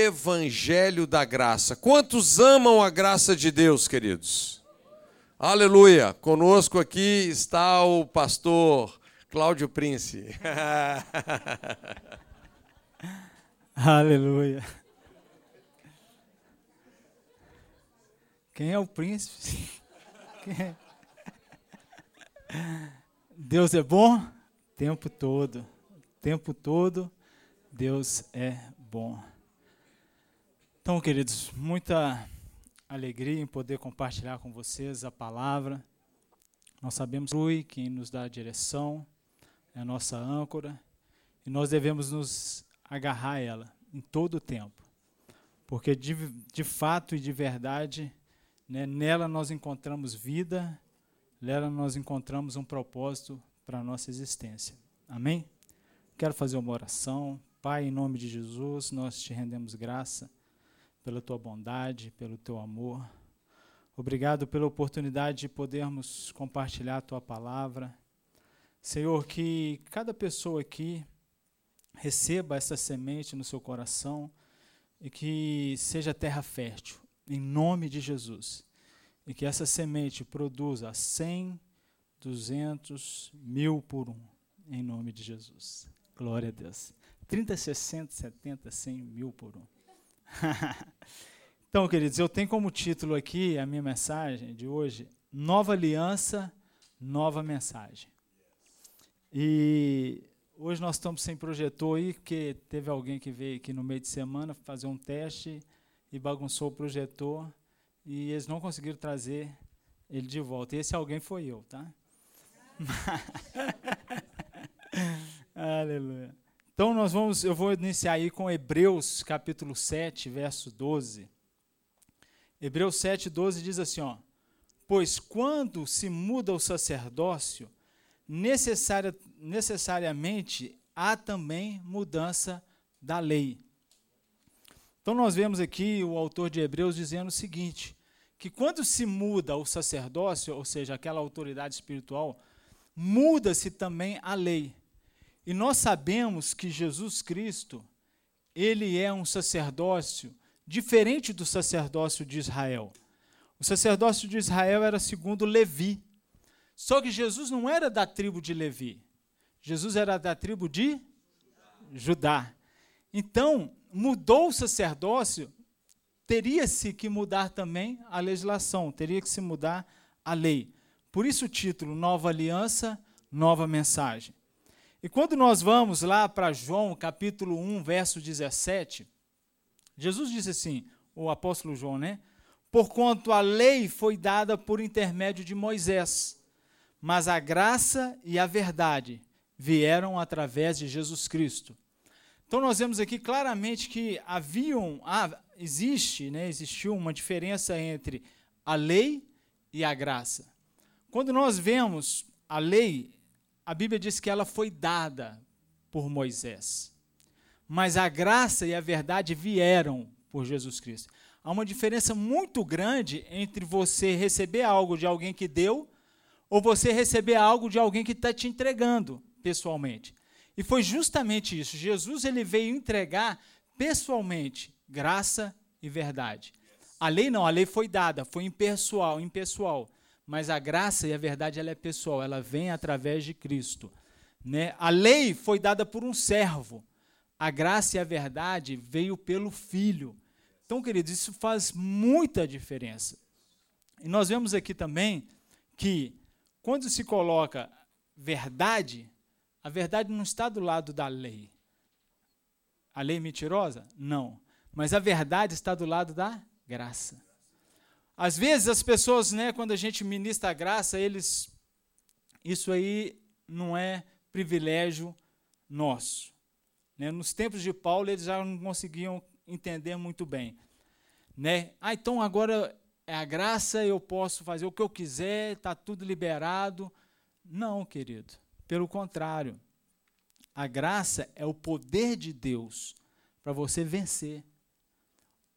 Evangelho da graça. Quantos amam a graça de Deus, queridos? Aleluia! Conosco aqui está o pastor Cláudio Prince. Aleluia. Quem é o príncipe? É? Deus é bom tempo todo. Tempo todo Deus é bom. Então, queridos, muita alegria em poder compartilhar com vocês a palavra. Nós sabemos que quem nos dá a direção, é a nossa âncora, e nós devemos nos agarrar a ela em todo o tempo. Porque de, de fato e de verdade, né, nela nós encontramos vida, nela nós encontramos um propósito para a nossa existência. Amém? Quero fazer uma oração. Pai, em nome de Jesus, nós te rendemos graça pela tua bondade, pelo teu amor. Obrigado pela oportunidade de podermos compartilhar a tua palavra. Senhor, que cada pessoa aqui receba essa semente no seu coração e que seja terra fértil, em nome de Jesus. E que essa semente produza 100, 200, mil por um, em nome de Jesus. Glória a Deus. 30, 60, 70, 100 mil por um. então, queridos, eu tenho como título aqui a minha mensagem de hoje: Nova Aliança, Nova Mensagem. E hoje nós estamos sem projetor aí, porque teve alguém que veio aqui no meio de semana fazer um teste e bagunçou o projetor e eles não conseguiram trazer ele de volta. E esse alguém foi eu, tá? Aleluia. Então nós vamos, eu vou iniciar aí com Hebreus capítulo 7, verso 12. Hebreus 7, 12 diz assim, ó: Pois quando se muda o sacerdócio, necessária, necessariamente há também mudança da lei. Então nós vemos aqui o autor de Hebreus dizendo o seguinte, que quando se muda o sacerdócio, ou seja, aquela autoridade espiritual, muda-se também a lei. E nós sabemos que Jesus Cristo, ele é um sacerdócio diferente do sacerdócio de Israel. O sacerdócio de Israel era segundo Levi. Só que Jesus não era da tribo de Levi. Jesus era da tribo de Judá. Então, mudou o sacerdócio, teria-se que mudar também a legislação, teria que se mudar a lei. Por isso o título Nova Aliança, Nova Mensagem. E quando nós vamos lá para João, capítulo 1, verso 17, Jesus disse assim, o apóstolo João, né? Porquanto a lei foi dada por intermédio de Moisés, mas a graça e a verdade vieram através de Jesus Cristo. Então nós vemos aqui claramente que haviam, ah, existe, né, existiu uma diferença entre a lei e a graça. Quando nós vemos a lei, a Bíblia diz que ela foi dada por Moisés. Mas a graça e a verdade vieram por Jesus Cristo. Há uma diferença muito grande entre você receber algo de alguém que deu ou você receber algo de alguém que está te entregando pessoalmente. E foi justamente isso. Jesus ele veio entregar pessoalmente graça e verdade. A lei não, a lei foi dada, foi impessoal, impessoal mas a graça e a verdade ela é pessoal, ela vem através de Cristo. Né? A lei foi dada por um servo, a graça e a verdade veio pelo Filho. Então, queridos, isso faz muita diferença. E nós vemos aqui também que quando se coloca verdade, a verdade não está do lado da lei. A lei mentirosa? Não. Mas a verdade está do lado da graça. Às vezes as pessoas, né, quando a gente ministra a graça, eles isso aí não é privilégio nosso. Né? Nos tempos de Paulo eles já não conseguiam entender muito bem, né? Ah, então agora é a graça, eu posso fazer o que eu quiser, está tudo liberado. Não, querido. Pelo contrário, a graça é o poder de Deus para você vencer.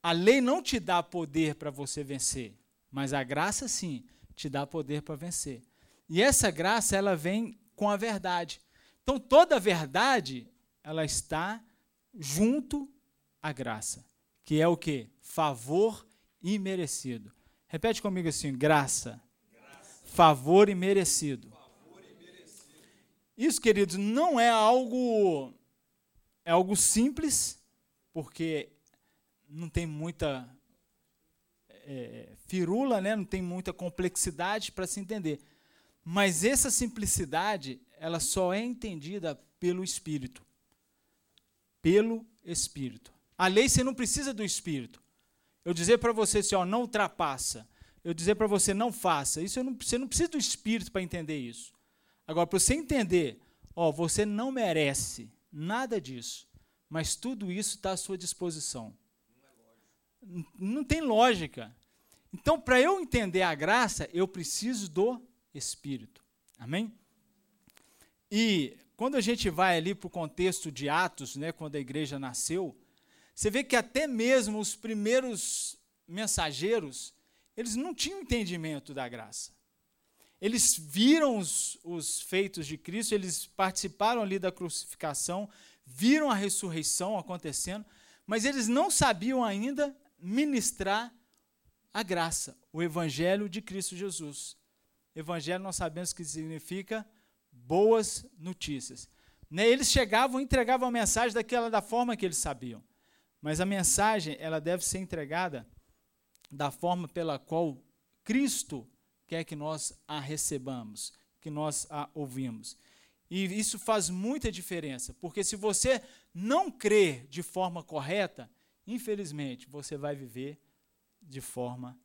A lei não te dá poder para você vencer, mas a graça sim te dá poder para vencer. E essa graça ela vem com a verdade. Então toda a verdade ela está junto à graça. que é o que? Favor imerecido. Repete comigo assim: graça, graça. Favor, imerecido. favor imerecido. Isso, queridos, não é algo é algo simples, porque não tem muita é, firula, né? não tem muita complexidade para se entender. Mas essa simplicidade, ela só é entendida pelo Espírito. Pelo Espírito. A lei você não precisa do Espírito. Eu dizer para você assim, ó, não ultrapassa. Eu dizer para você não faça. Isso não, você não precisa do Espírito para entender isso. Agora, para você entender, ó, você não merece nada disso, mas tudo isso está à sua disposição. Não, tem lógica. Então, para eu entender a graça, eu preciso do Espírito. Amém? E quando a gente vai ali para o contexto de Atos, né, quando a igreja nasceu, você vê que até mesmo os primeiros mensageiros, eles não tinham entendimento da graça. Eles viram os, os feitos de Cristo, eles participaram ali da crucificação, viram a ressurreição acontecendo, mas eles não sabiam ainda ministrar a graça, o evangelho de Cristo Jesus. Evangelho nós sabemos que significa boas notícias. Né? Eles chegavam e entregavam a mensagem daquela da forma que eles sabiam. Mas a mensagem, ela deve ser entregada da forma pela qual Cristo quer que nós a recebamos, que nós a ouvimos. E isso faz muita diferença, porque se você não crer de forma correta, infelizmente, você vai viver de forma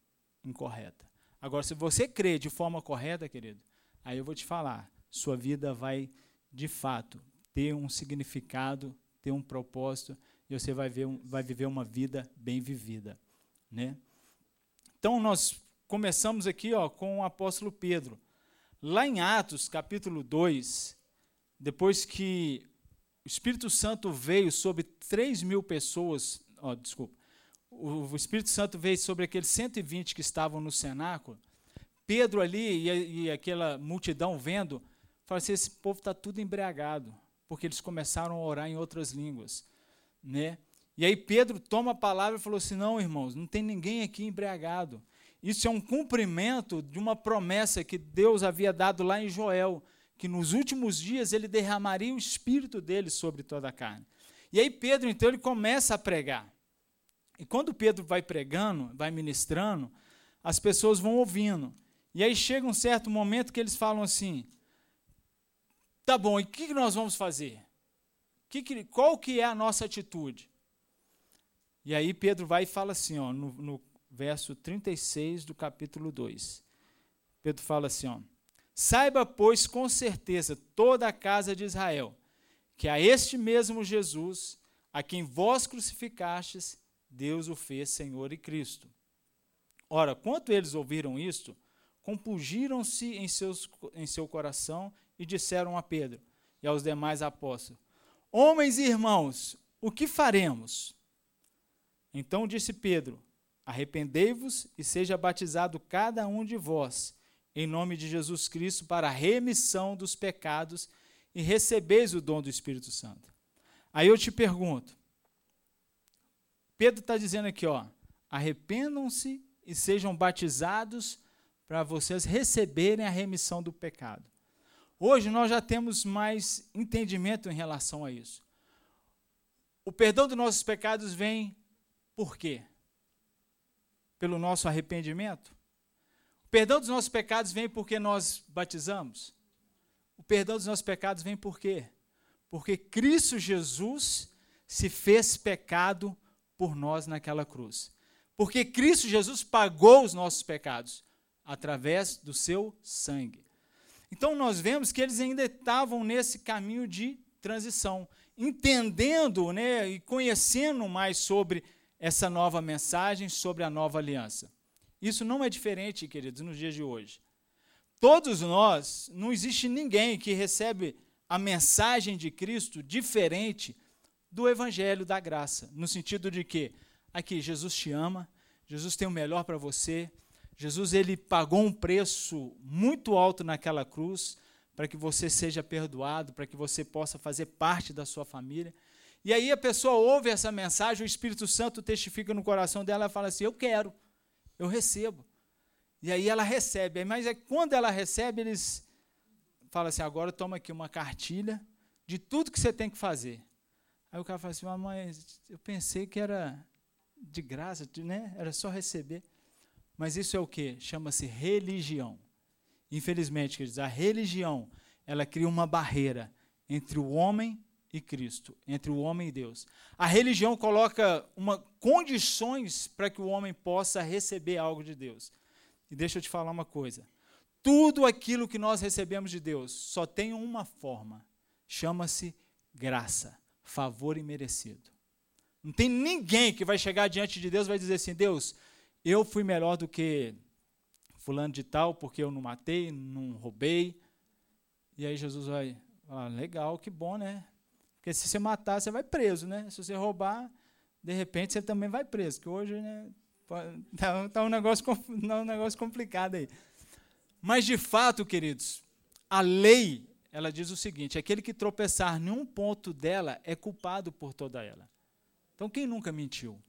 incorreta. Agora, se você crer de forma correta, querido, aí eu vou te falar, sua vida vai, de fato, ter um significado, ter um propósito, e você vai, ver, vai viver uma vida bem vivida. Né? Então, nós começamos aqui ó, com o apóstolo Pedro. Lá em Atos, capítulo 2, depois que o Espírito Santo veio sobre 3 mil pessoas, ó, desculpa, o Espírito Santo veio sobre aqueles 120 que estavam no cenáculo, Pedro ali e, e aquela multidão vendo, falaram assim, esse povo está tudo embriagado, porque eles começaram a orar em outras línguas. Né? E aí Pedro toma a palavra e falou assim, não, irmãos, não tem ninguém aqui embriagado. Isso é um cumprimento de uma promessa que Deus havia dado lá em Joel, que nos últimos dias ele derramaria o espírito dele sobre toda a carne. E aí Pedro, então, ele começa a pregar. E quando Pedro vai pregando, vai ministrando, as pessoas vão ouvindo. E aí chega um certo momento que eles falam assim: tá bom, e o que nós vamos fazer? Que qual que é a nossa atitude? E aí Pedro vai e fala assim, ó, no, no verso 36 do capítulo 2. Pedro fala assim, ó, Saiba, pois, com certeza toda a casa de Israel, que a este mesmo Jesus, a quem vós crucificastes, Deus o fez Senhor e Cristo. Ora, quando eles ouviram isto, compungiram-se em, em seu coração e disseram a Pedro e aos demais apóstolos: Homens e irmãos, o que faremos? Então disse Pedro: Arrependei-vos e seja batizado cada um de vós, em nome de Jesus Cristo, para a remissão dos pecados, e recebeis o dom do Espírito Santo. Aí eu te pergunto, Pedro está dizendo aqui, ó, arrependam-se e sejam batizados para vocês receberem a remissão do pecado. Hoje nós já temos mais entendimento em relação a isso. O perdão dos nossos pecados vem por quê? Pelo nosso arrependimento? O perdão dos nossos pecados vem porque nós batizamos? O perdão dos nossos pecados vem por quê? Porque Cristo Jesus se fez pecado por nós naquela cruz. Porque Cristo Jesus pagou os nossos pecados através do seu sangue. Então nós vemos que eles ainda estavam nesse caminho de transição, entendendo né, e conhecendo mais sobre essa nova mensagem, sobre a nova aliança. Isso não é diferente, queridos, nos dias de hoje. Todos nós, não existe ninguém que recebe a mensagem de Cristo diferente do evangelho da graça, no sentido de que aqui Jesus te ama, Jesus tem o melhor para você. Jesus ele pagou um preço muito alto naquela cruz para que você seja perdoado, para que você possa fazer parte da sua família. E aí a pessoa ouve essa mensagem, o Espírito Santo testifica no coração dela e fala assim: Eu quero, eu recebo. E aí ela recebe. Mas é quando ela recebe, eles falam assim: Agora toma aqui uma cartilha de tudo que você tem que fazer. Aí o cara fala assim: Mas eu pensei que era de graça, né? era só receber. Mas isso é o que? Chama-se religião. Infelizmente, quer dizer, a religião, ela cria uma barreira entre o homem e Cristo, entre o homem e Deus. A religião coloca uma, condições para que o homem possa receber algo de Deus. E deixa eu te falar uma coisa: tudo aquilo que nós recebemos de Deus só tem uma forma, chama-se graça, favor imerecido. Não tem ninguém que vai chegar diante de Deus e vai dizer assim: Deus, eu fui melhor do que fulano de tal, porque eu não matei, não roubei. E aí Jesus vai, legal, que bom, né? Porque se você matar, você vai preso, né? Se você roubar, de repente você também vai preso, que hoje, né, tá, tá um negócio tá um negócio complicado aí. Mas de fato, queridos, a lei, ela diz o seguinte: aquele que tropeçar em um ponto dela é culpado por toda ela. Então, quem nunca mentiu?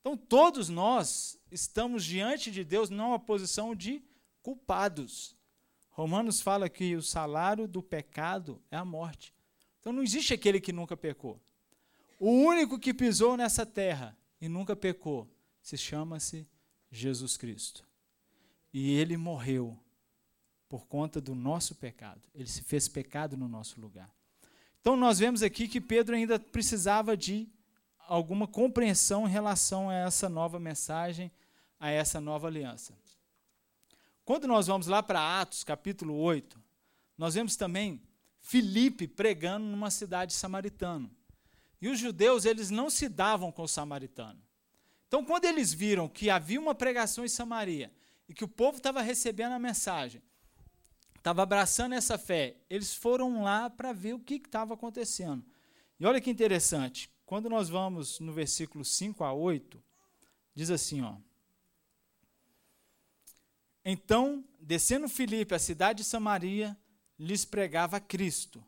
Então, todos nós estamos diante de Deus numa posição de culpados. Romanos fala que o salário do pecado é a morte. Então não existe aquele que nunca pecou. O único que pisou nessa terra e nunca pecou se chama-se Jesus Cristo. E ele morreu por conta do nosso pecado. Ele se fez pecado no nosso lugar. Então nós vemos aqui que Pedro ainda precisava de alguma compreensão em relação a essa nova mensagem, a essa nova aliança. Quando nós vamos lá para Atos, capítulo 8, nós vemos também Filipe pregando numa cidade samaritana. E os judeus, eles não se davam com o samaritano. Então, quando eles viram que havia uma pregação em Samaria e que o povo estava recebendo a mensagem, estava abraçando essa fé, eles foram lá para ver o que estava acontecendo. E olha que interessante, quando nós vamos no versículo 5 a 8, diz assim, ó: então, descendo Filipe à cidade de Samaria, lhes pregava Cristo.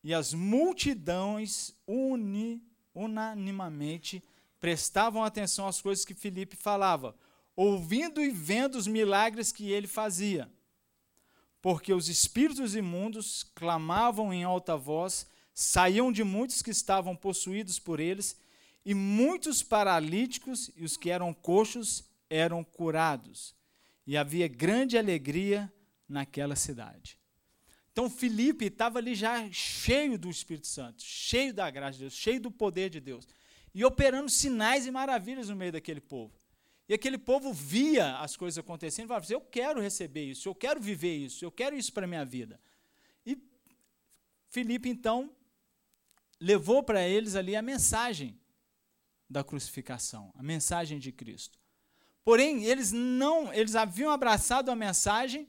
E as multidões uni, unanimamente prestavam atenção às coisas que Filipe falava, ouvindo e vendo os milagres que ele fazia. Porque os espíritos imundos clamavam em alta voz, saíam de muitos que estavam possuídos por eles, e muitos paralíticos e os que eram coxos eram curados e havia grande alegria naquela cidade. Então Filipe estava ali já cheio do Espírito Santo, cheio da graça de Deus, cheio do poder de Deus, e operando sinais e maravilhas no meio daquele povo. E aquele povo via as coisas acontecendo e falava: assim, Eu quero receber isso, eu quero viver isso, eu quero isso para a minha vida. E Filipe, então, levou para eles ali a mensagem da crucificação, a mensagem de Cristo. Porém, eles não, eles haviam abraçado a mensagem,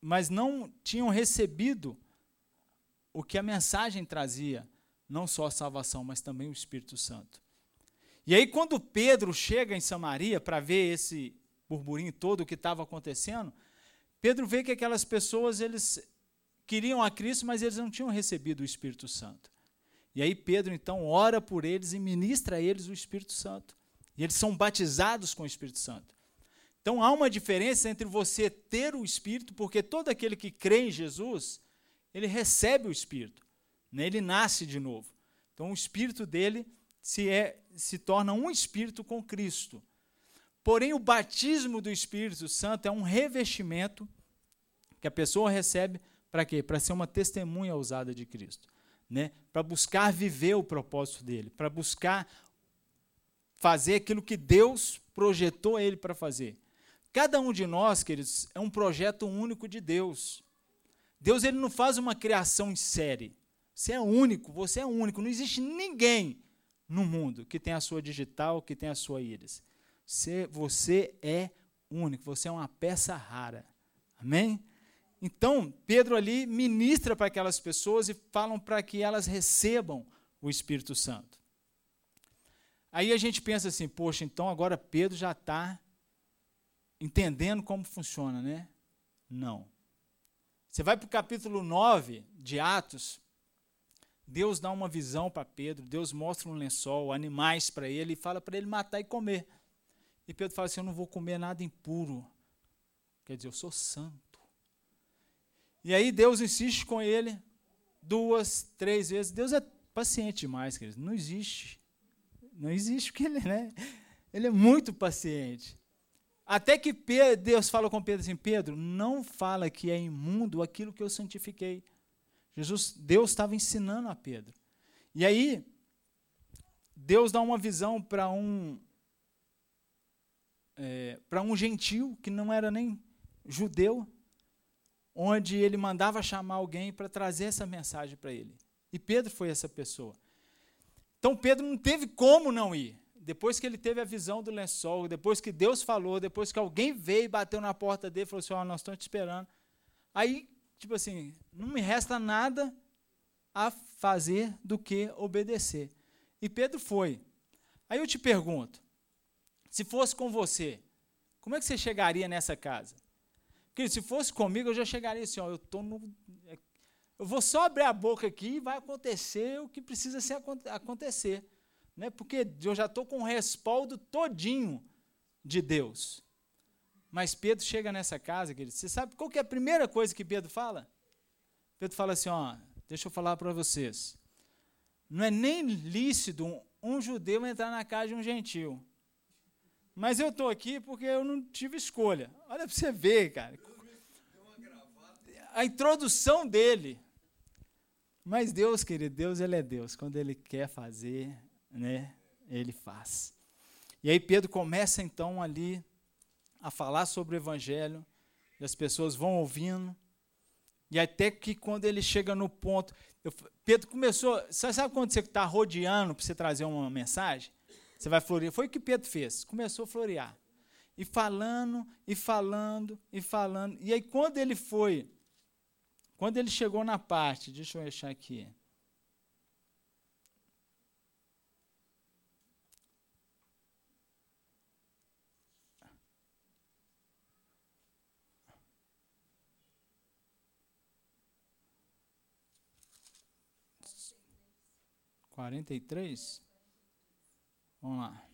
mas não tinham recebido o que a mensagem trazia, não só a salvação, mas também o Espírito Santo. E aí, quando Pedro chega em Samaria para ver esse burburinho todo que estava acontecendo, Pedro vê que aquelas pessoas eles queriam a Cristo, mas eles não tinham recebido o Espírito Santo. E aí Pedro então ora por eles e ministra a eles o Espírito Santo. E eles são batizados com o Espírito Santo. Então há uma diferença entre você ter o Espírito, porque todo aquele que crê em Jesus, ele recebe o Espírito, né? ele nasce de novo. Então o Espírito dele se, é, se torna um Espírito com Cristo. Porém, o batismo do Espírito Santo é um revestimento que a pessoa recebe para quê? Para ser uma testemunha ousada de Cristo. Né? Para buscar viver o propósito dele, para buscar fazer aquilo que Deus projetou ele para fazer. Cada um de nós, queridos, é um projeto único de Deus. Deus ele não faz uma criação em série. Você é único, você é único. Não existe ninguém no mundo que tenha a sua digital, que tenha a sua íris. Você, você é único, você é uma peça rara. Amém? Então, Pedro ali ministra para aquelas pessoas e falam para que elas recebam o Espírito Santo. Aí a gente pensa assim, poxa, então agora Pedro já está entendendo como funciona, né? Não. Você vai para o capítulo 9 de Atos, Deus dá uma visão para Pedro, Deus mostra um lençol, animais para ele e fala para ele matar e comer. E Pedro fala assim: Eu não vou comer nada impuro. Quer dizer, eu sou santo. E aí Deus insiste com ele duas, três vezes. Deus é paciente demais, queridos. Não existe. Não existe porque ele, né? Ele é muito paciente. Até que Deus fala com Pedro assim: Pedro, não fala que é imundo aquilo que eu santifiquei. Jesus, Deus estava ensinando a Pedro. E aí, Deus dá uma visão para um é, para um gentil que não era nem judeu, onde ele mandava chamar alguém para trazer essa mensagem para ele. E Pedro foi essa pessoa. Então Pedro não teve como não ir. Depois que ele teve a visão do lençol, depois que Deus falou, depois que alguém veio e bateu na porta dele e falou assim: oh, nós estamos te esperando. Aí, tipo assim, não me resta nada a fazer do que obedecer. E Pedro foi. Aí eu te pergunto: se fosse com você, como é que você chegaria nessa casa? Porque se fosse comigo, eu já chegaria assim, ó, eu tô no eu vou só abrir a boca aqui e vai acontecer o que precisa ser, acontecer. Né? Porque eu já estou com o respaldo todinho de Deus. Mas Pedro chega nessa casa, querido, você sabe qual que é a primeira coisa que Pedro fala? Pedro fala assim, ó, deixa eu falar para vocês. Não é nem lícito um, um judeu entrar na casa de um gentil. Mas eu estou aqui porque eu não tive escolha. Olha para você ver, cara. A introdução dele. Mas Deus, querido, Deus ele é Deus. Quando ele quer fazer, né, ele faz. E aí Pedro começa então ali a falar sobre o evangelho, e as pessoas vão ouvindo. E até que quando ele chega no ponto, eu, Pedro começou, você sabe quando você está rodeando para você trazer uma mensagem? Você vai florear. Foi o que Pedro fez. Começou a florear. E falando, e falando, e falando. E aí, quando ele foi, quando ele chegou na parte, deixa eu achar aqui. Quarenta e três? Vamos lá.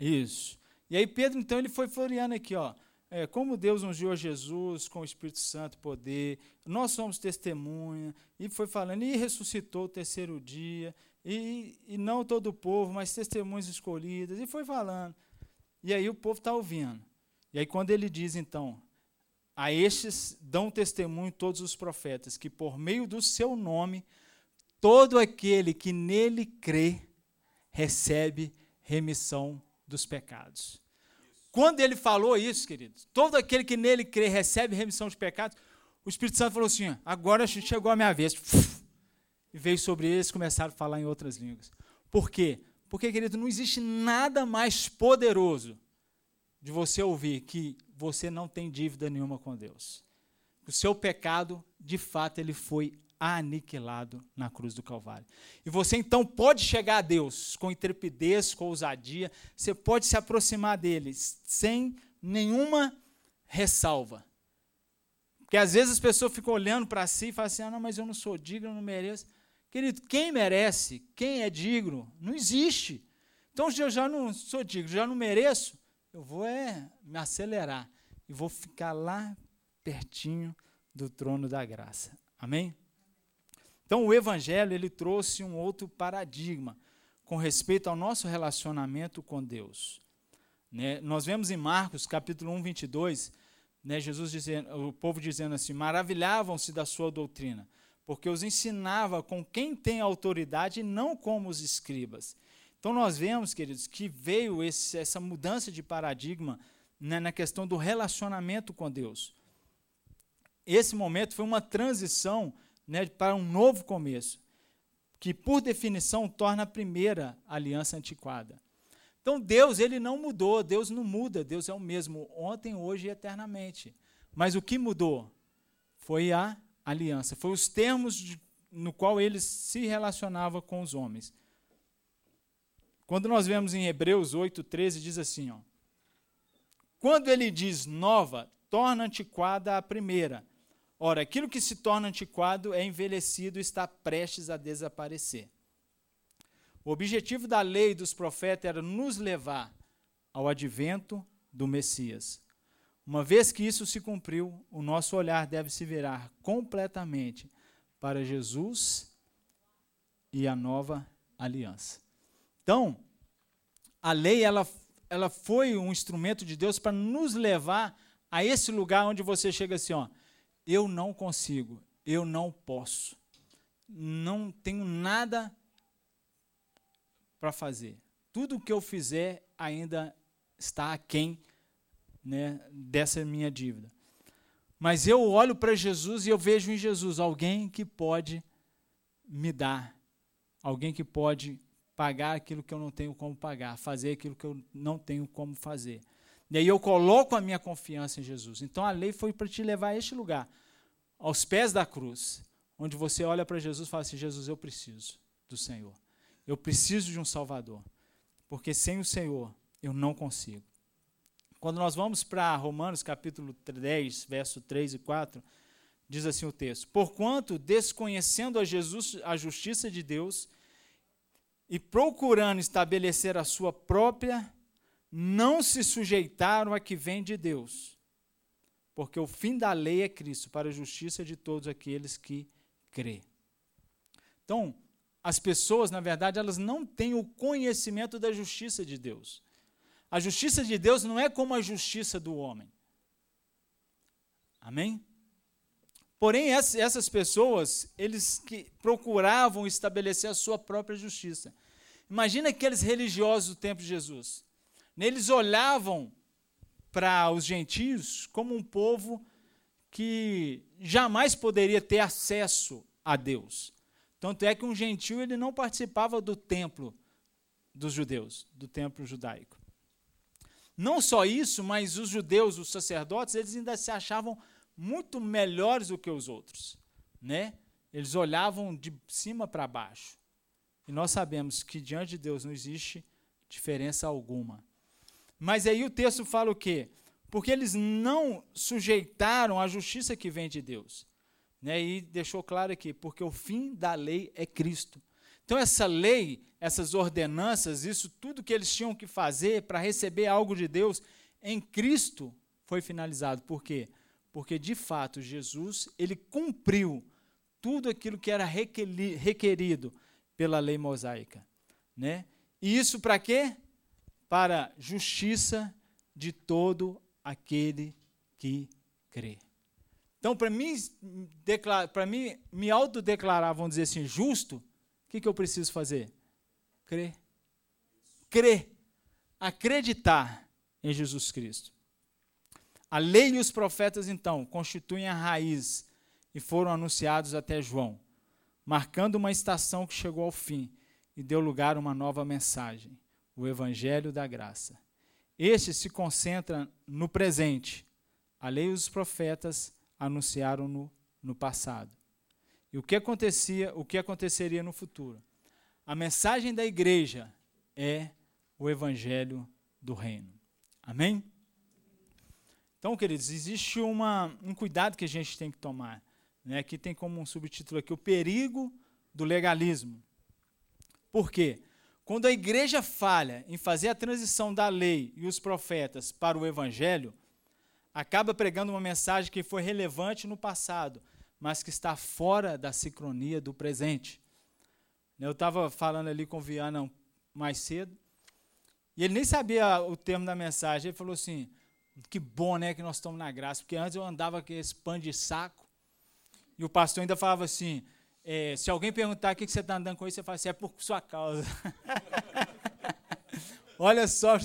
Isso. E aí Pedro, então, ele foi floreando aqui, ó. É, como Deus ungiu a Jesus com o Espírito Santo poder, nós somos testemunha, e foi falando, e ressuscitou o terceiro dia, e, e não todo o povo, mas testemunhas escolhidas, e foi falando. E aí o povo está ouvindo. E aí quando ele diz, então, a estes dão testemunho todos os profetas, que por meio do seu nome todo aquele que nele crê recebe remissão dos pecados. Quando ele falou isso, queridos, todo aquele que nele crê recebe remissão dos pecados, o Espírito Santo falou assim: agora chegou a minha vez. E veio sobre eles e começaram a falar em outras línguas. Por quê? Porque, querido, não existe nada mais poderoso de você ouvir que você não tem dívida nenhuma com Deus. O seu pecado, de fato, ele foi aniquilado na cruz do Calvário. E você então pode chegar a Deus com intrepidez, com ousadia, você pode se aproximar dele sem nenhuma ressalva. Porque às vezes as pessoas ficam olhando para si e falam assim: ah, não, mas eu não sou digno, eu não mereço. Querido, quem merece, quem é digno, não existe. Então, eu já não sou digno, já não mereço, eu vou é, me acelerar e vou ficar lá pertinho do trono da graça. Amém? Então, o Evangelho ele trouxe um outro paradigma com respeito ao nosso relacionamento com Deus. Né? Nós vemos em Marcos, capítulo 1, 22, né, Jesus dizendo, o povo dizendo assim: maravilhavam-se da sua doutrina, porque os ensinava com quem tem autoridade e não como os escribas. Então, nós vemos, queridos, que veio esse, essa mudança de paradigma né, na questão do relacionamento com Deus. Esse momento foi uma transição né, para um novo começo, que por definição torna a primeira aliança antiquada. Então Deus, ele não mudou, Deus não muda, Deus é o mesmo ontem, hoje e eternamente. Mas o que mudou foi a aliança, foi os termos de, no qual ele se relacionava com os homens. Quando nós vemos em Hebreus 8:13 diz assim, ó: Quando ele diz nova, torna antiquada a primeira, Ora, aquilo que se torna antiquado é envelhecido e está prestes a desaparecer. O objetivo da lei e dos profetas era nos levar ao advento do Messias. Uma vez que isso se cumpriu, o nosso olhar deve se virar completamente para Jesus e a nova aliança. Então, a lei ela, ela foi um instrumento de Deus para nos levar a esse lugar onde você chega assim, ó, eu não consigo, eu não posso, não tenho nada para fazer. Tudo que eu fizer ainda está aquém né, dessa minha dívida. Mas eu olho para Jesus e eu vejo em Jesus alguém que pode me dar, alguém que pode pagar aquilo que eu não tenho como pagar, fazer aquilo que eu não tenho como fazer. E aí eu coloco a minha confiança em Jesus. Então a lei foi para te levar a este lugar, aos pés da cruz, onde você olha para Jesus e fala assim: Jesus, eu preciso do Senhor. Eu preciso de um Salvador. Porque sem o Senhor eu não consigo. Quando nós vamos para Romanos capítulo 10, verso 3 e 4, diz assim o texto: Porquanto, desconhecendo a Jesus a justiça de Deus e procurando estabelecer a sua própria não se sujeitaram a que vem de Deus, porque o fim da lei é Cristo, para a justiça de todos aqueles que crê. Então, as pessoas, na verdade, elas não têm o conhecimento da justiça de Deus. A justiça de Deus não é como a justiça do homem. Amém? Porém, essas pessoas, eles que procuravam estabelecer a sua própria justiça. Imagina aqueles religiosos do tempo de Jesus. Eles olhavam para os gentios como um povo que jamais poderia ter acesso a Deus. Tanto é que um gentio ele não participava do templo dos judeus, do templo judaico. Não só isso, mas os judeus, os sacerdotes, eles ainda se achavam muito melhores do que os outros, né? Eles olhavam de cima para baixo. E nós sabemos que diante de Deus não existe diferença alguma. Mas aí o texto fala o quê? Porque eles não sujeitaram a justiça que vem de Deus. Né? E deixou claro aqui, porque o fim da lei é Cristo. Então, essa lei, essas ordenanças, isso tudo que eles tinham que fazer para receber algo de Deus, em Cristo foi finalizado. Por quê? Porque, de fato, Jesus, ele cumpriu tudo aquilo que era requerido pela lei mosaica. Né? E isso para quê? para justiça de todo aquele que crê. Então, para mim, para mim me autodeclarar, vamos dizer assim, justo, o que, que eu preciso fazer? Crer. Crer. Acreditar em Jesus Cristo. A lei e os profetas, então, constituem a raiz e foram anunciados até João, marcando uma estação que chegou ao fim e deu lugar a uma nova mensagem o Evangelho da Graça. Este se concentra no presente. A lei e os profetas anunciaram no, no passado. E o que acontecia, o que aconteceria no futuro? A mensagem da igreja é o evangelho do reino. Amém? Então, queridos, existe uma, um cuidado que a gente tem que tomar. Né? Aqui tem como um subtítulo aqui o perigo do legalismo. Por quê? Quando a igreja falha em fazer a transição da lei e os profetas para o evangelho, acaba pregando uma mensagem que foi relevante no passado, mas que está fora da sincronia do presente. Eu estava falando ali com o Viana mais cedo, e ele nem sabia o termo da mensagem. Ele falou assim: que bom né, que nós estamos na graça, porque antes eu andava com esse pano de saco, e o pastor ainda falava assim: é, se alguém perguntar o que você está andando com isso, você fala assim, é por sua causa. Olha só,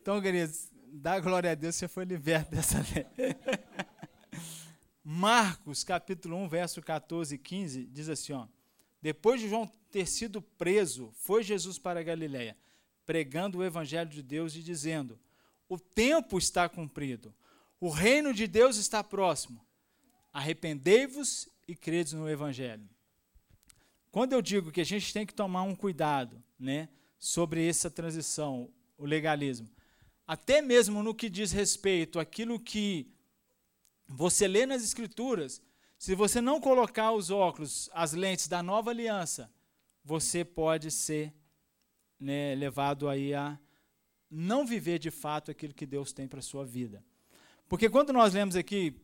então, queridos, dá glória a Deus, você foi liberto dessa lei. Marcos, capítulo 1, verso 14 e 15, diz assim, ó, depois de João ter sido preso, foi Jesus para a Galiléia, pregando o evangelho de Deus e dizendo, o tempo está cumprido, o reino de Deus está próximo, arrependei-vos e credes no Evangelho. Quando eu digo que a gente tem que tomar um cuidado né, sobre essa transição, o legalismo, até mesmo no que diz respeito àquilo que você lê nas Escrituras, se você não colocar os óculos, as lentes da nova aliança, você pode ser né, levado aí a não viver de fato aquilo que Deus tem para a sua vida. Porque quando nós lemos aqui,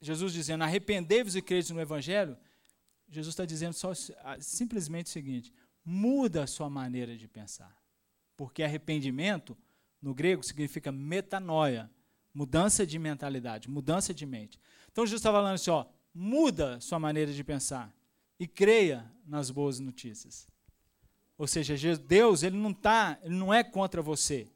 Jesus dizendo, arrependei-vos e credes no Evangelho, Jesus está dizendo só, simplesmente o seguinte, muda a sua maneira de pensar. Porque arrependimento, no grego, significa metanoia, mudança de mentalidade, mudança de mente. Então Jesus está falando assim, ó, muda sua maneira de pensar e creia nas boas notícias. Ou seja, Deus ele não tá, ele não é contra você.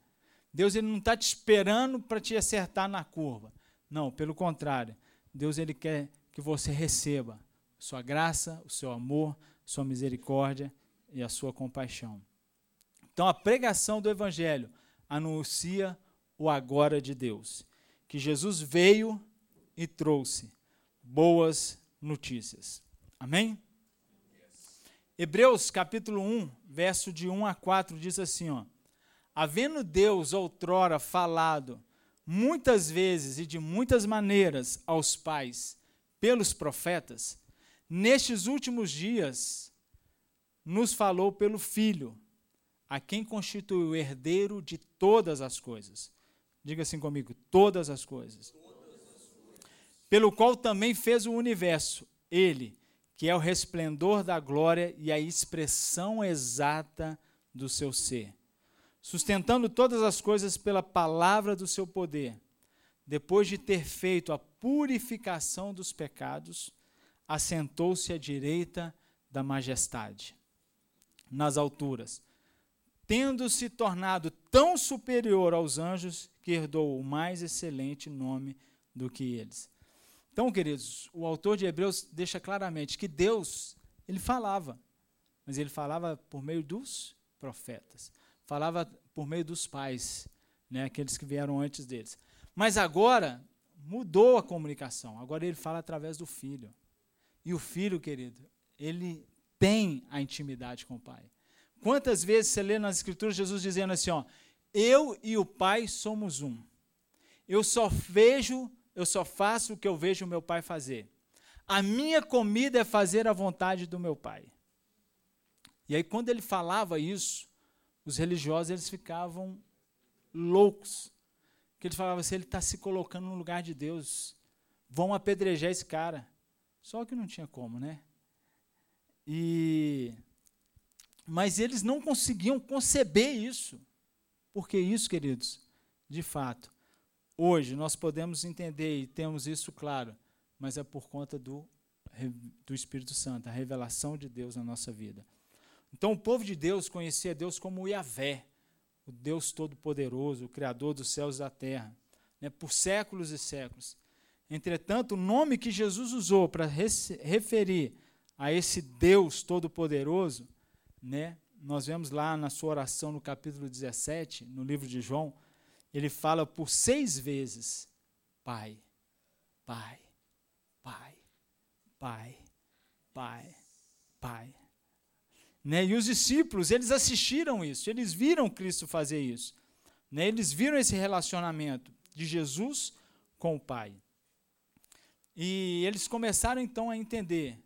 Deus ele não está te esperando para te acertar na curva. Não, pelo contrário. Deus ele quer que você receba sua graça, o seu amor, sua misericórdia e a sua compaixão. Então a pregação do evangelho anuncia o agora de Deus, que Jesus veio e trouxe boas notícias. Amém? Hebreus capítulo 1, verso de 1 a 4 diz assim, ó: Havendo Deus outrora falado muitas vezes e de muitas maneiras aos pais pelos profetas, nestes últimos dias nos falou pelo Filho, a quem constituiu o herdeiro de todas as coisas. Diga assim comigo: todas as coisas. Todas as coisas. Pelo qual também fez o universo, ele que é o resplendor da glória e a expressão exata do seu ser, sustentando todas as coisas pela palavra do seu poder. Depois de ter feito a purificação dos pecados, assentou-se à direita da majestade, nas alturas, tendo se tornado tão superior aos anjos que herdou o mais excelente nome do que eles. Então, queridos, o autor de Hebreus deixa claramente que Deus, ele falava, mas ele falava por meio dos profetas, falava por meio dos pais, né, aqueles que vieram antes deles. Mas agora mudou a comunicação, agora ele fala através do filho. E o filho, querido, ele tem a intimidade com o pai. Quantas vezes você lê nas escrituras Jesus dizendo assim, ó, eu e o pai somos um. Eu só vejo eu só faço o que eu vejo meu pai fazer. A minha comida é fazer a vontade do meu pai. E aí, quando ele falava isso, os religiosos eles ficavam loucos. Porque eles falavam assim: ele está se colocando no lugar de Deus. Vão apedrejar esse cara. Só que não tinha como, né? E mas eles não conseguiam conceber isso. Porque isso, queridos, de fato, Hoje nós podemos entender e temos isso claro, mas é por conta do, do Espírito Santo, a revelação de Deus na nossa vida. Então o povo de Deus conhecia Deus como Yahvé, o Deus Todo-Poderoso, o Criador dos céus e da terra, né, por séculos e séculos. Entretanto, o nome que Jesus usou para referir a esse Deus Todo-Poderoso, né, nós vemos lá na sua oração no capítulo 17, no livro de João, ele fala por seis vezes: Pai, Pai, Pai, Pai, Pai, Pai. Né? E os discípulos, eles assistiram isso, eles viram Cristo fazer isso. Né? Eles viram esse relacionamento de Jesus com o Pai. E eles começaram então a entender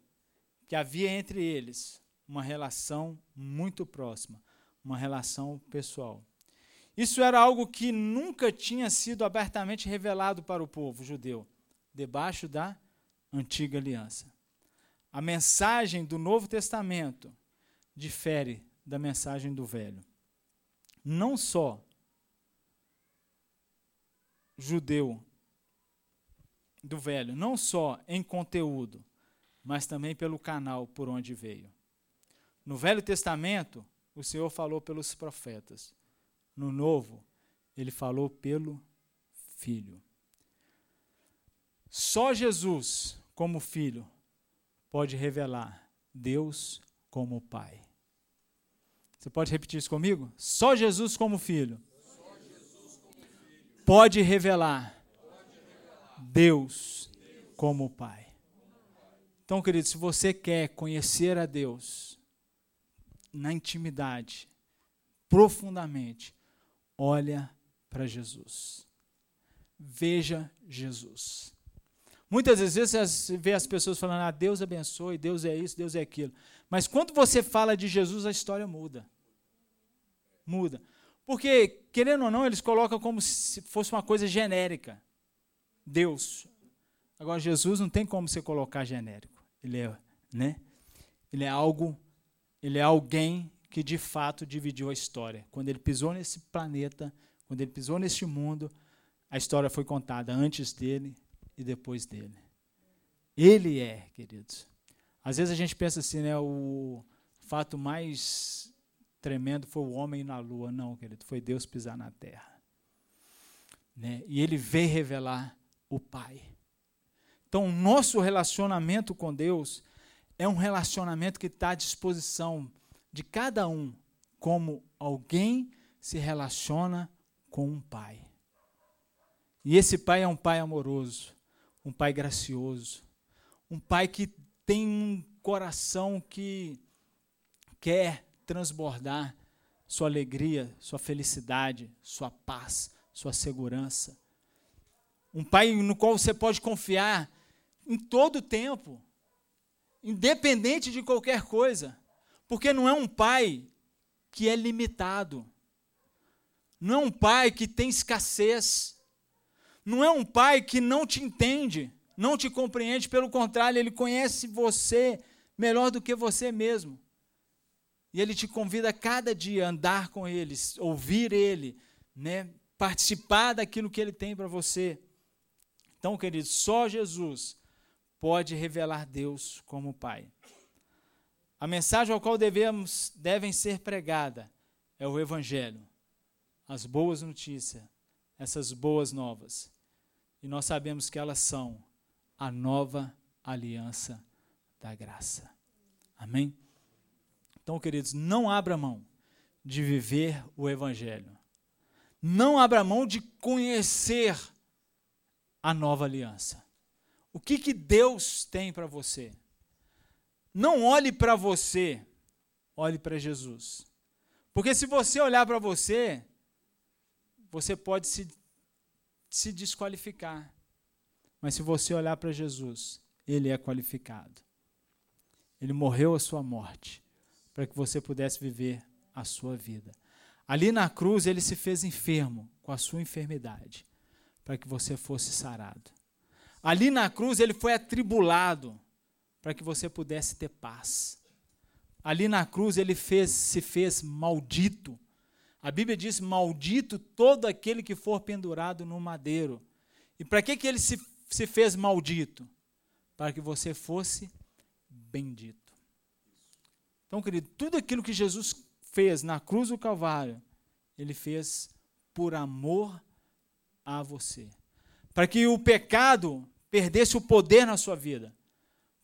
que havia entre eles uma relação muito próxima, uma relação pessoal. Isso era algo que nunca tinha sido abertamente revelado para o povo judeu, debaixo da antiga aliança. A mensagem do Novo Testamento difere da mensagem do Velho. Não só judeu do Velho, não só em conteúdo, mas também pelo canal por onde veio. No Velho Testamento, o Senhor falou pelos profetas no novo, ele falou pelo Filho. Só Jesus, como Filho, pode revelar Deus como Pai. Você pode repetir isso comigo? Só Jesus como Filho, pode revelar Deus como Pai. Então, querido, se você quer conhecer a Deus na intimidade, profundamente, olha para Jesus. veja Jesus. Muitas vezes você vê as pessoas falando, ah, Deus abençoe, Deus é isso, Deus é aquilo. Mas quando você fala de Jesus, a história muda. Muda. Porque, querendo ou não, eles colocam como se fosse uma coisa genérica. Deus. Agora, Jesus não tem como você colocar genérico. Ele é, né? Ele é algo, ele é alguém que de fato dividiu a história. Quando ele pisou nesse planeta, quando ele pisou neste mundo, a história foi contada antes dele e depois dele. Ele é, queridos. Às vezes a gente pensa assim, né? O fato mais tremendo foi o homem na lua. Não, querido, foi Deus pisar na terra. Né? E ele veio revelar o Pai. Então, o nosso relacionamento com Deus é um relacionamento que está à disposição de cada um, como alguém se relaciona com um pai. E esse pai é um pai amoroso, um pai gracioso, um pai que tem um coração que quer transbordar sua alegria, sua felicidade, sua paz, sua segurança. Um pai no qual você pode confiar em todo o tempo, independente de qualquer coisa, porque não é um pai que é limitado, não é um pai que tem escassez, não é um pai que não te entende, não te compreende, pelo contrário, ele conhece você melhor do que você mesmo. E ele te convida a cada dia a andar com ele, ouvir ele, né? participar daquilo que ele tem para você. Então, querido, só Jesus pode revelar Deus como Pai. A mensagem ao qual devemos, devem ser pregada é o Evangelho, as boas notícias, essas boas novas. E nós sabemos que elas são a nova aliança da graça. Amém? Então, queridos, não abra mão de viver o Evangelho. Não abra mão de conhecer a nova aliança. O que, que Deus tem para você? Não olhe para você, olhe para Jesus. Porque se você olhar para você, você pode se, se desqualificar. Mas se você olhar para Jesus, ele é qualificado. Ele morreu a sua morte para que você pudesse viver a sua vida. Ali na cruz, ele se fez enfermo com a sua enfermidade, para que você fosse sarado. Ali na cruz ele foi atribulado para que você pudesse ter paz. Ali na cruz ele fez, se fez maldito. A Bíblia diz: maldito todo aquele que for pendurado no madeiro. E para que, que ele se, se fez maldito? Para que você fosse bendito. Então, querido, tudo aquilo que Jesus fez na cruz do Calvário, ele fez por amor a você para que o pecado perdesse o poder na sua vida.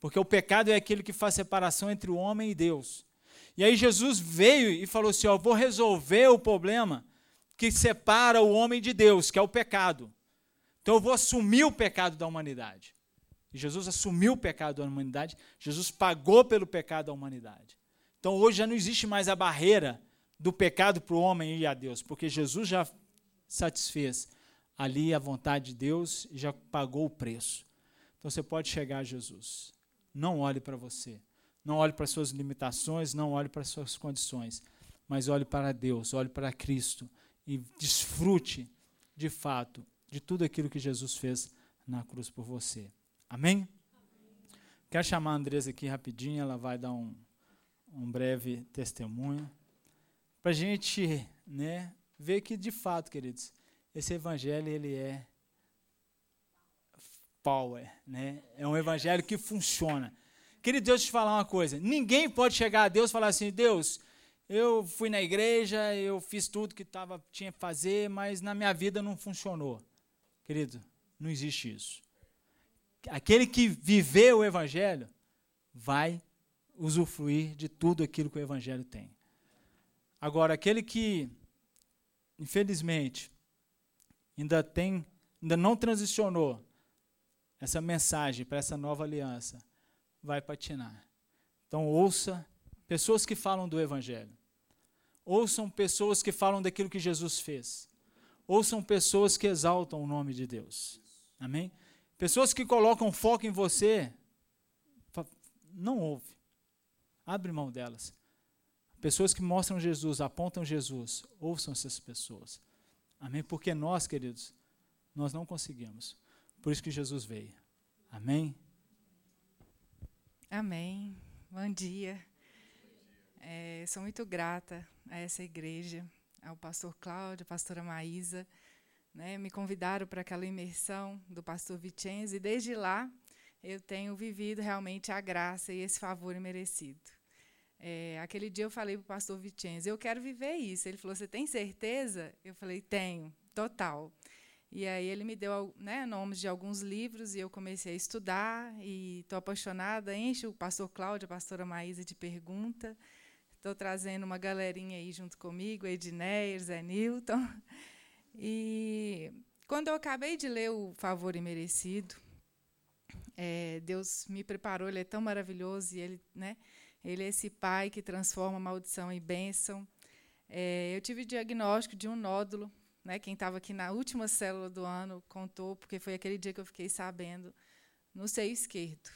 Porque o pecado é aquele que faz separação entre o homem e Deus. E aí Jesus veio e falou assim: Ó, vou resolver o problema que separa o homem de Deus, que é o pecado. Então eu vou assumir o pecado da humanidade. E Jesus assumiu o pecado da humanidade, Jesus pagou pelo pecado da humanidade. Então hoje já não existe mais a barreira do pecado para o homem e a Deus, porque Jesus já satisfez ali a vontade de Deus já pagou o preço. Então você pode chegar a Jesus. Não olhe para você. Não olhe para suas limitações, não olhe para suas condições, mas olhe para Deus, olhe para Cristo e desfrute de fato de tudo aquilo que Jesus fez na cruz por você. Amém? Quero chamar a Andresa aqui rapidinho, ela vai dar um, um breve testemunho para a gente né, ver que de fato, queridos, esse evangelho ele é power, né? É um evangelho que funciona. Querido Deus, te falar uma coisa. Ninguém pode chegar a Deus e falar assim, Deus, eu fui na igreja, eu fiz tudo que tava, tinha que fazer, mas na minha vida não funcionou. Querido, não existe isso. Aquele que viveu o evangelho vai usufruir de tudo aquilo que o evangelho tem. Agora, aquele que, infelizmente, ainda tem, ainda não transicionou essa mensagem para essa nova aliança, vai patinar. Então ouça pessoas que falam do evangelho. Ouçam pessoas que falam daquilo que Jesus fez. ouçam pessoas que exaltam o nome de Deus. Amém? Pessoas que colocam foco em você, não ouve. Abre mão delas. Pessoas que mostram Jesus, apontam Jesus, ouçam essas pessoas. Amém? Porque nós, queridos, nós não conseguimos. Por isso que Jesus veio. Amém? Amém. Bom dia. É, sou muito grata a essa igreja, ao pastor Cláudio, à pastora Maísa. Né, me convidaram para aquela imersão do pastor Vicenzo e desde lá eu tenho vivido realmente a graça e esse favor merecido. É, aquele dia eu falei para o pastor Vicenzo, eu quero viver isso. Ele falou, você tem certeza? Eu falei, tenho, total. E aí ele me deu né, nomes de alguns livros e eu comecei a estudar e estou apaixonada. Enche o pastor Cláudio, a pastora Maísa de pergunta. Estou trazendo uma galerinha aí junto comigo, Edneia, Zé Newton. E quando eu acabei de ler o Favor Imerecido, é, Deus me preparou, Ele é tão maravilhoso e Ele, né, ele é esse Pai que transforma maldição em bênção. É, eu tive diagnóstico de um nódulo né, quem estava aqui na última célula do ano contou, porque foi aquele dia que eu fiquei sabendo, no seio esquerdo.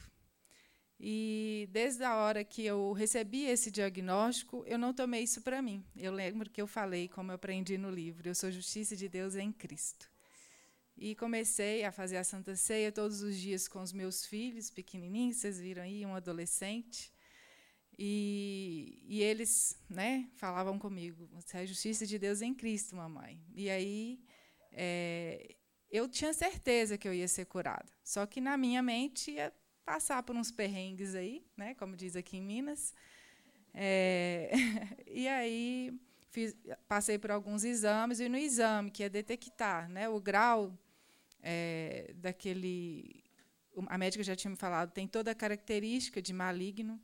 E desde a hora que eu recebi esse diagnóstico, eu não tomei isso para mim. Eu lembro que eu falei, como eu aprendi no livro, eu sou justiça de Deus em Cristo. E comecei a fazer a Santa Ceia todos os dias com os meus filhos pequenininhos, vocês viram aí, um adolescente. E, e eles né, falavam comigo: Você é a justiça de Deus em Cristo, mamãe. E aí é, eu tinha certeza que eu ia ser curada. Só que na minha mente ia passar por uns perrengues aí, né, como diz aqui em Minas. É, e aí fiz, passei por alguns exames, e no exame, que é detectar né, o grau é, daquele. A médica já tinha me falado, tem toda a característica de maligno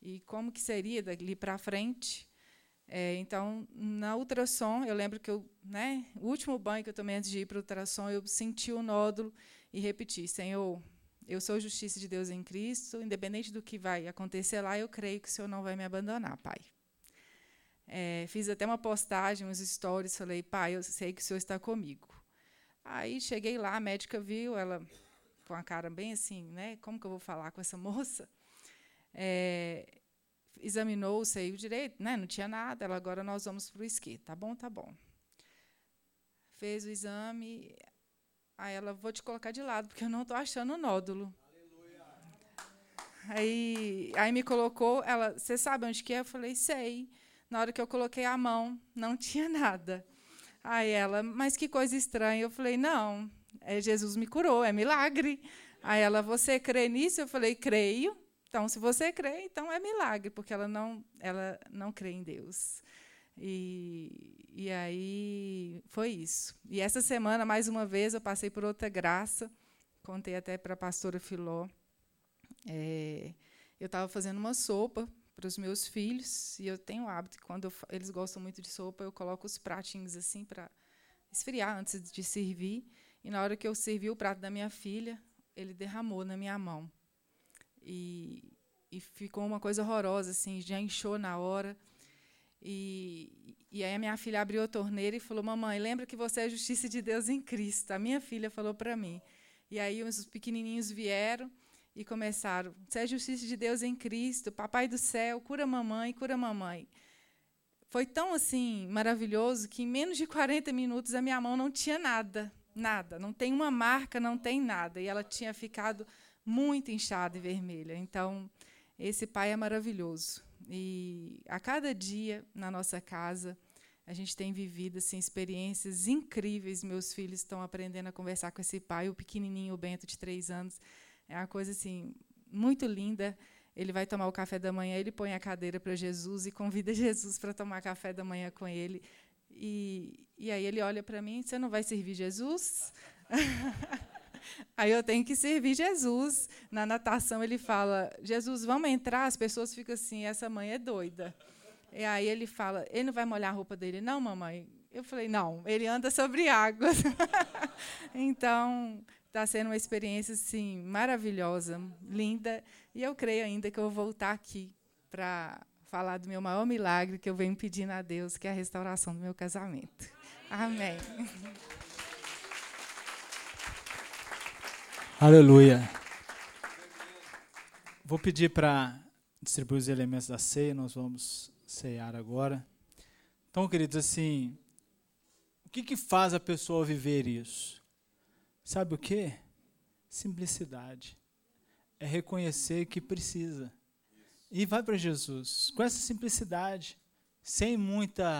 e como que seria dali para frente. É, então, na ultrassom, eu lembro que eu, né, o último banho que eu tomei antes de ir para o ultrassom, eu senti o nódulo e repeti: Senhor, eu sou justiça de Deus em Cristo, independente do que vai acontecer lá, eu creio que o Senhor não vai me abandonar, Pai. É, fiz até uma postagem, uns stories, falei: Pai, eu sei que o Senhor está comigo. Aí cheguei lá, a médica viu, ela com a cara bem assim, né? Como que eu vou falar com essa moça? É, examinou o seio direito, né? não tinha nada, ela agora nós vamos para o esqui. Tá bom, tá bom. Fez o exame, aí ela, vou te colocar de lado, porque eu não estou achando o nódulo. Aí, aí me colocou, ela, você sabe onde que é? Eu falei, sei. Na hora que eu coloquei a mão, não tinha nada. Aí ela, mas que coisa estranha. Eu falei, não, é Jesus me curou, é milagre. Aí ela, você crê nisso? Eu falei, creio. Então, se você crê, então é milagre, porque ela não, ela não crê em Deus. E, e aí foi isso. E essa semana, mais uma vez, eu passei por outra graça. Contei até para a pastora Filó. É, eu estava fazendo uma sopa para os meus filhos, e eu tenho o hábito, quando eu, eles gostam muito de sopa, eu coloco os pratinhos assim para esfriar antes de servir. E na hora que eu servi o prato da minha filha, ele derramou na minha mão. E, e ficou uma coisa horrorosa, assim, já inchou na hora. E, e aí a minha filha abriu a torneira e falou: Mamãe, lembra que você é a justiça de Deus em Cristo. A minha filha falou para mim. E aí os pequenininhos vieram e começaram: Você é a justiça de Deus em Cristo, Papai do céu, cura mamãe, cura mamãe. Foi tão assim maravilhoso que em menos de 40 minutos a minha mão não tinha nada, nada, não tem uma marca, não tem nada. E ela tinha ficado muito inchada e vermelha. Então, esse pai é maravilhoso. E a cada dia na nossa casa, a gente tem vivido assim, experiências incríveis. Meus filhos estão aprendendo a conversar com esse pai, o pequenininho, o Bento, de três anos. É uma coisa assim muito linda. Ele vai tomar o café da manhã, ele põe a cadeira para Jesus e convida Jesus para tomar café da manhã com ele. E, e aí ele olha para mim: Você não vai servir Jesus? Aí eu tenho que servir Jesus. Na natação ele fala: Jesus, vamos entrar? As pessoas ficam assim: essa mãe é doida. E aí ele fala: ele não vai molhar a roupa dele, não, mamãe? Eu falei: não, ele anda sobre água. então, está sendo uma experiência assim, maravilhosa, linda. E eu creio ainda que eu vou voltar aqui para falar do meu maior milagre que eu venho pedindo a Deus, que é a restauração do meu casamento. Amém. Aleluia. Vou pedir para distribuir os elementos da ceia, nós vamos ceiar agora. Então, queridos, assim, o que, que faz a pessoa viver isso? Sabe o que? Simplicidade. É reconhecer que precisa. E vai para Jesus. Com essa simplicidade, sem muita